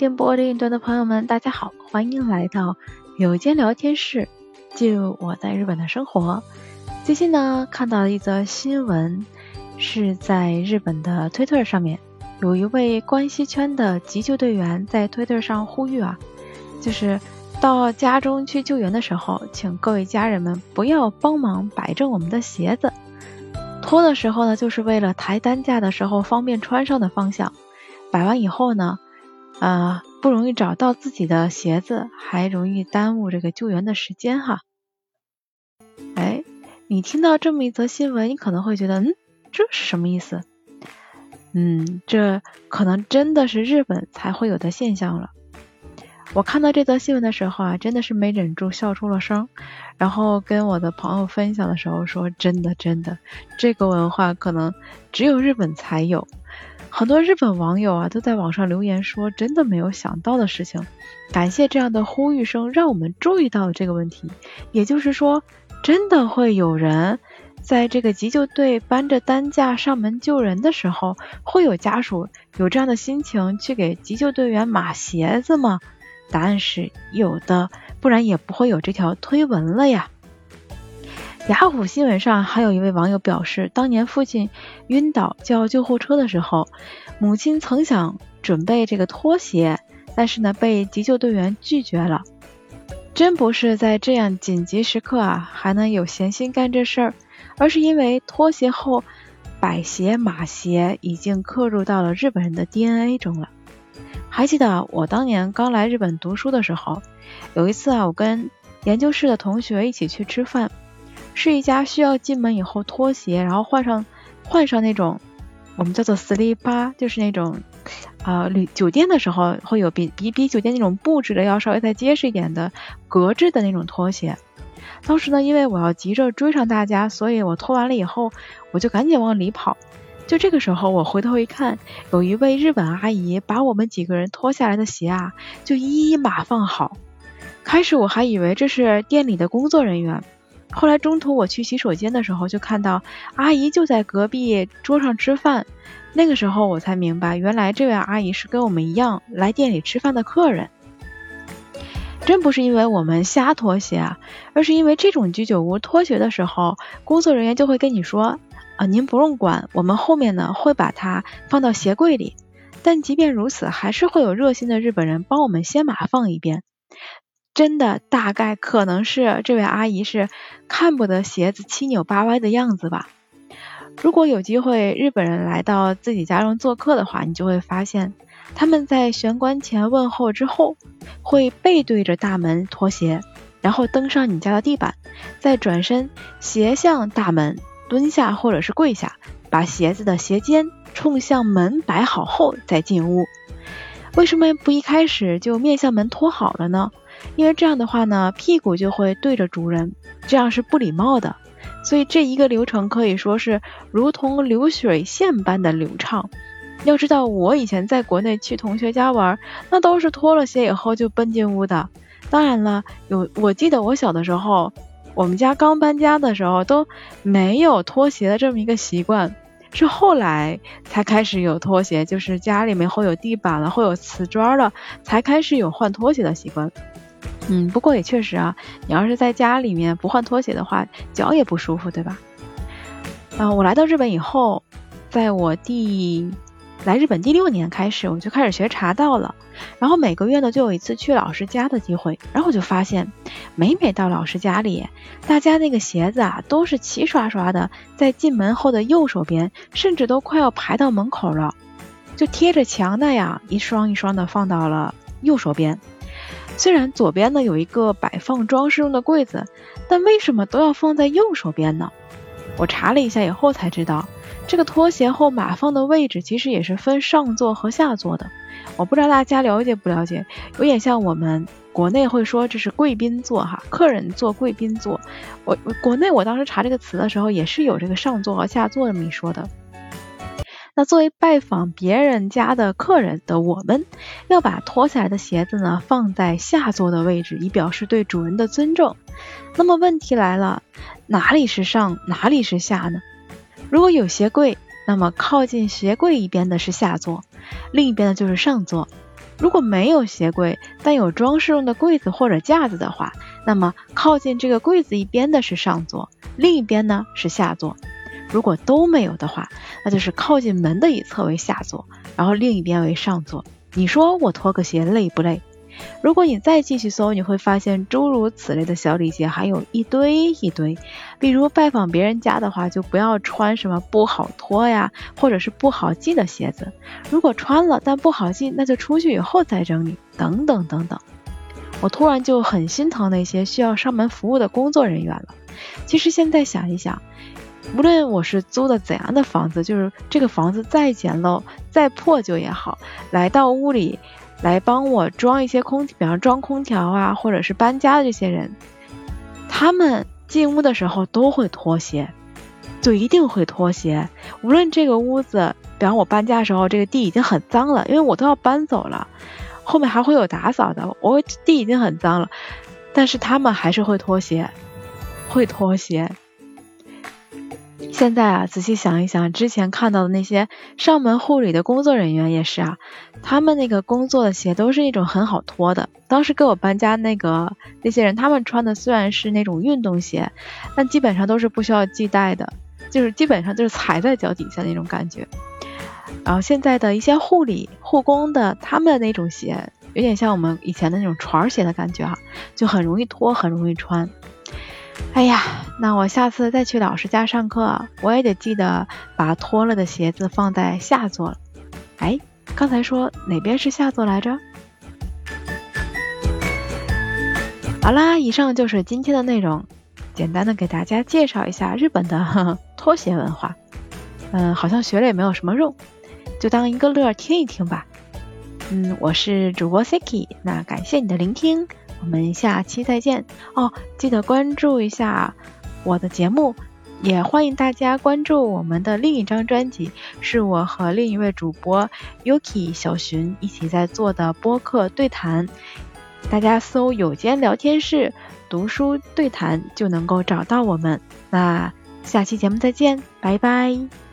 电波另一端的朋友们，大家好，欢迎来到有间聊天室，记录我在日本的生活。最近呢，看到一则新闻，是在日本的推特上面，有一位关西圈的急救队员在推特上呼吁啊，就是到家中去救援的时候，请各位家人们不要帮忙摆正我们的鞋子，脱的时候呢，就是为了抬担架的时候方便穿上的方向，摆完以后呢。啊，不容易找到自己的鞋子，还容易耽误这个救援的时间哈。哎，你听到这么一则新闻，你可能会觉得，嗯，这是什么意思？嗯，这可能真的是日本才会有的现象了。我看到这则新闻的时候啊，真的是没忍住笑出了声，然后跟我的朋友分享的时候说，真的真的，这个文化可能只有日本才有。很多日本网友啊都在网上留言说，真的没有想到的事情。感谢这样的呼吁声，让我们注意到了这个问题。也就是说，真的会有人在这个急救队搬着担架上门救人的时候，会有家属有这样的心情去给急救队员码鞋子吗？答案是有的，不然也不会有这条推文了呀。雅虎新闻上还有一位网友表示，当年父亲晕倒叫救护车的时候，母亲曾想准备这个拖鞋，但是呢被急救队员拒绝了。真不是在这样紧急时刻啊还能有闲心干这事儿，而是因为拖鞋后摆鞋码鞋已经刻入到了日本人的 DNA 中了。还记得我当年刚来日本读书的时候，有一次啊，我跟研究室的同学一起去吃饭。是一家需要进门以后脱鞋，然后换上换上那种我们叫做 sleep 就是那种啊旅酒店的时候会有比比比酒店那种布置的要稍微再结实一点的格制的那种拖鞋。当时呢，因为我要急着追上大家，所以我脱完了以后，我就赶紧往里跑。就这个时候，我回头一看，有一位日本阿姨把我们几个人脱下来的鞋啊，就一一码放好。开始我还以为这是店里的工作人员。后来中途我去洗手间的时候，就看到阿姨就在隔壁桌上吃饭。那个时候我才明白，原来这位阿姨是跟我们一样来店里吃饭的客人。真不是因为我们瞎脱鞋啊，而是因为这种居酒屋脱鞋的时候，工作人员就会跟你说啊，您不用管，我们后面呢会把它放到鞋柜里。但即便如此，还是会有热心的日本人帮我们先码放一遍。真的大概可能是这位阿姨是看不得鞋子七扭八歪的样子吧。如果有机会日本人来到自己家中做客的话，你就会发现他们在玄关前问候之后，会背对着大门脱鞋，然后登上你家的地板，再转身斜向大门蹲下或者是跪下，把鞋子的鞋尖冲向门摆好后再进屋。为什么不一开始就面向门脱好了呢？因为这样的话呢，屁股就会对着主人，这样是不礼貌的。所以这一个流程可以说是如同流水线般的流畅。要知道，我以前在国内去同学家玩，那都是脱了鞋以后就奔进屋的。当然了，有我记得我小的时候，我们家刚搬家的时候都没有脱鞋的这么一个习惯，是后来才开始有拖鞋，就是家里面会有地板了，会有瓷砖了，才开始有换拖鞋的习惯。嗯，不过也确实啊，你要是在家里面不换拖鞋的话，脚也不舒服，对吧？啊，我来到日本以后，在我第来日本第六年开始，我就开始学茶道了。然后每个月呢，就有一次去老师家的机会。然后我就发现，每每到老师家里，大家那个鞋子啊，都是齐刷刷的在进门后的右手边，甚至都快要排到门口了，就贴着墙那样一双一双的放到了右手边。虽然左边呢有一个摆放装饰用的柜子，但为什么都要放在右手边呢？我查了一下以后才知道，这个拖鞋后码放的位置其实也是分上座和下座的。我不知道大家了解不了解，有点像我们国内会说这是贵宾座哈，客人坐贵宾座。我国内我当时查这个词的时候也是有这个上座和下座这么一说的。那作为拜访别人家的客人的我们，要把脱下来的鞋子呢放在下座的位置，以表示对主人的尊重。那么问题来了，哪里是上，哪里是下呢？如果有鞋柜，那么靠近鞋柜一边的是下座，另一边的就是上座。如果没有鞋柜，但有装饰用的柜子或者架子的话，那么靠近这个柜子一边的是上座，另一边呢是下座。如果都没有的话，那就是靠近门的一侧为下座，然后另一边为上座。你说我脱个鞋累不累？如果你再继续搜，你会发现诸如此类的小礼节还有一堆一堆。比如拜访别人家的话，就不要穿什么不好脱呀，或者是不好系的鞋子。如果穿了但不好系，那就出去以后再整理。等等等等。我突然就很心疼那些需要上门服务的工作人员了。其实现在想一想，无论我是租的怎样的房子，就是这个房子再简陋、再破旧也好，来到屋里。来帮我装一些空，比方装空调啊，或者是搬家的这些人，他们进屋的时候都会脱鞋，就一定会脱鞋。无论这个屋子，比方我搬家的时候，这个地已经很脏了，因为我都要搬走了，后面还会有打扫的，我地已经很脏了，但是他们还是会脱鞋，会脱鞋。现在啊，仔细想一想，之前看到的那些上门护理的工作人员也是啊，他们那个工作的鞋都是那种很好脱的。当时给我搬家那个那些人，他们穿的虽然是那种运动鞋，但基本上都是不需要系带的，就是基本上就是踩在脚底下那种感觉。然后现在的一些护理护工的，他们的那种鞋有点像我们以前的那种船鞋的感觉哈，就很容易脱，很容易穿。哎呀，那我下次再去老师家上课，我也得记得把脱了的鞋子放在下座了。哎，刚才说哪边是下座来着？好啦，以上就是今天的内容，简单的给大家介绍一下日本的呵呵拖鞋文化。嗯，好像学了也没有什么用，就当一个乐听一听吧。嗯，我是主播 Siki，那感谢你的聆听。我们下期再见哦！记得关注一下我的节目，也欢迎大家关注我们的另一张专辑，是我和另一位主播 Yuki 小寻一起在做的播客对谈。大家搜“有间聊天室”读书对谈就能够找到我们。那下期节目再见，拜拜。